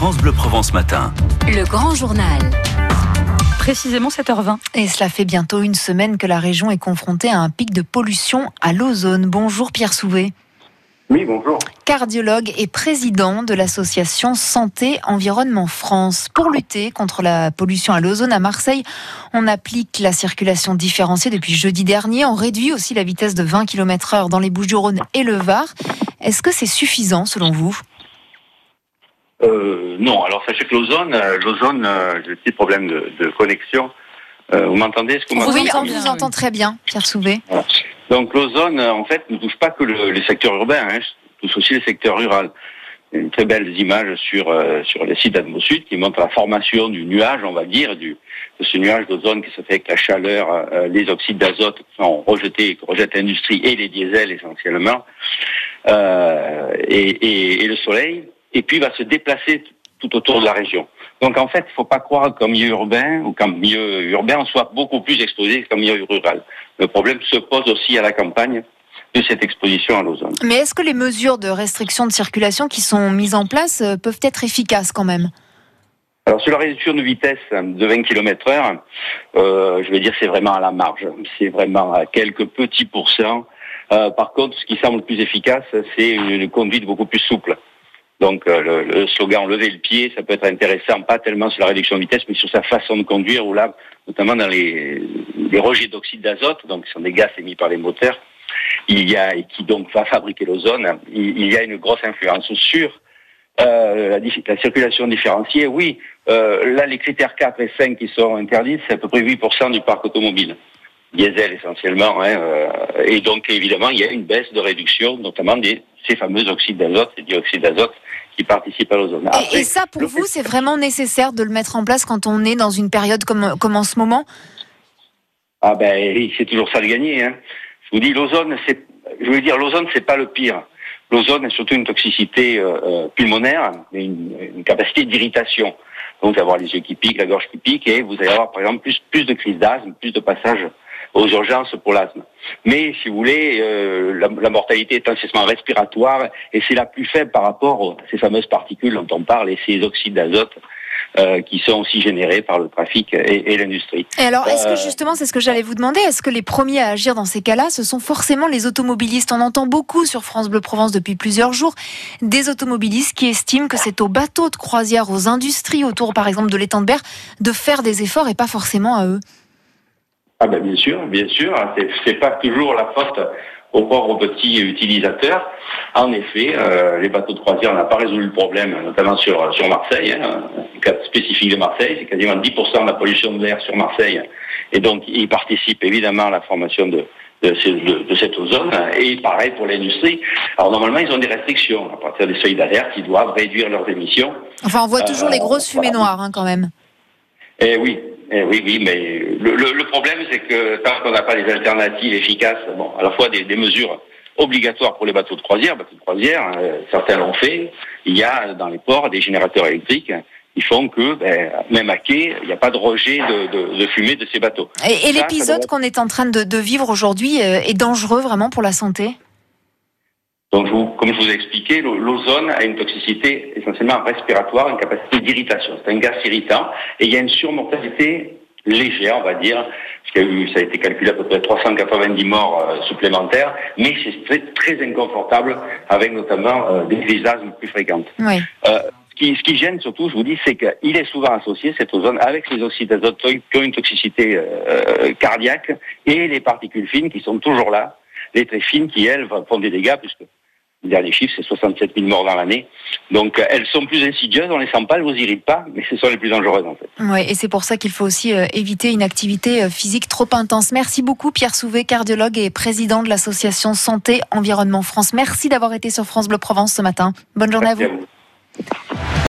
France Bleu Provence Matin. Le grand journal. Précisément 7h20. Et cela fait bientôt une semaine que la région est confrontée à un pic de pollution à l'ozone. Bonjour Pierre Souvé. Oui, bonjour. Cardiologue et président de l'association Santé Environnement France. Pour lutter contre la pollution à l'ozone à Marseille, on applique la circulation différenciée depuis jeudi dernier. On réduit aussi la vitesse de 20 km heure dans les Bouches-du-Rhône et le Var. Est-ce que c'est suffisant selon vous? Euh, non, alors sachez que l'ozone, euh, l'ozone, euh, j'ai un petit problème de, de connexion. Euh, vous m'entendez? Est-ce que vous Oui, on vous entend très bien, Pierre Souvé. Donc l'ozone, euh, en fait, ne touche pas que le, les secteurs urbains, hein, touche aussi les secteurs ruraux. Il y a Une très belle image sur euh, sur les sites d'Atmosud qui montre la formation du nuage, on va dire, du de ce nuage d'ozone qui se fait avec la chaleur, euh, les oxydes d'azote qui sont rejetés, que rejette l'industrie et les diesels essentiellement, euh, et, et, et le soleil, et puis va se déplacer tout autour de la région. Donc en fait, il faut pas croire qu'en milieu urbain ou qu'en milieu urbain on soit beaucoup plus exposé qu'en milieu rural. Le problème se pose aussi à la campagne de cette exposition à l'ozone. Mais est-ce que les mesures de restriction de circulation qui sont mises en place euh, peuvent être efficaces quand même? Alors sur la réduction de vitesse de 20 km heure, euh, je vais dire c'est vraiment à la marge. C'est vraiment à quelques petits pourcents. Euh, par contre, ce qui semble le plus efficace, c'est une conduite beaucoup plus souple. Donc euh, le, le slogan lever le pied, ça peut être intéressant, pas tellement sur la réduction de vitesse, mais sur sa façon de conduire, ou là, notamment dans les, les rejets d'oxyde d'azote, donc qui sont des gaz émis par les moteurs, il y a et qui donc va fabriquer l'ozone, il, il y a une grosse influence sur euh, la, la circulation différenciée. Oui, euh, là les critères 4 et 5 qui sont interdits, c'est à peu près 8% du parc automobile. Diesel essentiellement, hein, euh, et donc évidemment il y a une baisse de réduction, notamment des ces fameux oxydes d'azote, ces dioxydes d'azote qui participent à l'ozone. et, ça, pour le vous, c'est vraiment nécessaire de le mettre en place quand on est dans une période comme, comme en ce moment? Ah ben oui, c'est toujours ça le gagner. Hein. Je vous dis, l'ozone, c'est, je veux dire, l'ozone, c'est pas le pire. L'ozone est surtout une toxicité euh, euh, pulmonaire, une, une capacité d'irritation. Donc, avoir les yeux qui piquent, la gorge qui pique, et vous allez avoir, par exemple, plus, plus de crises d'asthme, plus de passages aux urgences pour l'asthme. Mais, si vous voulez, euh, la, la mortalité est essentiellement respiratoire, et c'est la plus faible par rapport à ces fameuses particules dont on parle, et ces oxydes d'azote euh, qui sont aussi générés par le trafic et, et l'industrie. Et alors, est-ce que Euh, justement, c'est ce que j'allais vous demander, est-ce que les premiers à agir dans ces cas-là, ce sont forcément les automobilistes? On entend beaucoup sur France Bleu Provence depuis plusieurs jours des automobilistes qui estiment que c'est aux bateaux de croisière, aux industries autour, par exemple, de l'étang de Berre, de faire des efforts et pas forcément à eux. Ah ben bien sûr, bien sûr, c'est, c'est pas toujours la faute aux pauvres petits utilisateurs. En effet, euh, les bateaux de croisière n'ont pas résolu le problème, notamment sur sur Marseille. Hein, le cas spécifique de Marseille, c'est quasiment 10% de la pollution de l'air sur Marseille, et donc ils participent évidemment à la formation de de, de- de cette ozone. Et pareil pour l'industrie. Alors normalement, ils ont des restrictions à partir des seuils d'alerte, ils doivent réduire leurs émissions. Enfin, on voit toujours Euh, les grosses fumées noires, hein, quand même. Eh oui, eh oui, oui, mais le, le- le problème, c'est que tant qu'on n'a pas les alternatives efficaces, bon, à la fois des, des mesures obligatoires pour les bateaux de croisière, bateaux de croisière, euh, certains l'ont fait, il y a dans les ports des générateurs électriques qui font que, ben, même à quai, il n'y a pas de rejet de, de- de fumée de ces bateaux. Et, l'épisode qu'on est en train de, de vivre aujourd'hui euh, est dangereux vraiment pour la santé? Donc, je vous- comme je vous ai expliqué, l'o- l'ozone a une toxicité essentiellement respiratoire, une capacité d'irritation. C'est un gaz irritant et il y a une surmortalité légère, on va dire, parce qu'il y a eu, ça a été calculé à peu près 390 morts euh, supplémentaires, mais c'est très, très inconfortable avec notamment euh, des d'asthme plus fréquentes. Oui. Euh, ce, qui, ce qui gêne surtout, je vous dis, c'est qu'il est souvent associé, cette ozone, avec les oxydes d'azote qui ont une toxicité euh, cardiaque et les particules fines qui sont toujours là, les très fines qui, elles, font des dégâts, puisque le dernier chiffre, c'est 67 000 morts dans l'année. Donc, euh, elles sont plus insidieuses, on les sent pas, elles vous irritent pas, mais ce sont les plus dangereuses, en fait. Ouais, et c'est pour ça qu'il faut aussi euh, éviter une activité euh, physique trop intense. Merci beaucoup Pierre Souvé, cardiologue et président de l'association Santé Environnement France. Merci d'avoir été sur France Bleu Provence ce matin. Bonne journée à vous.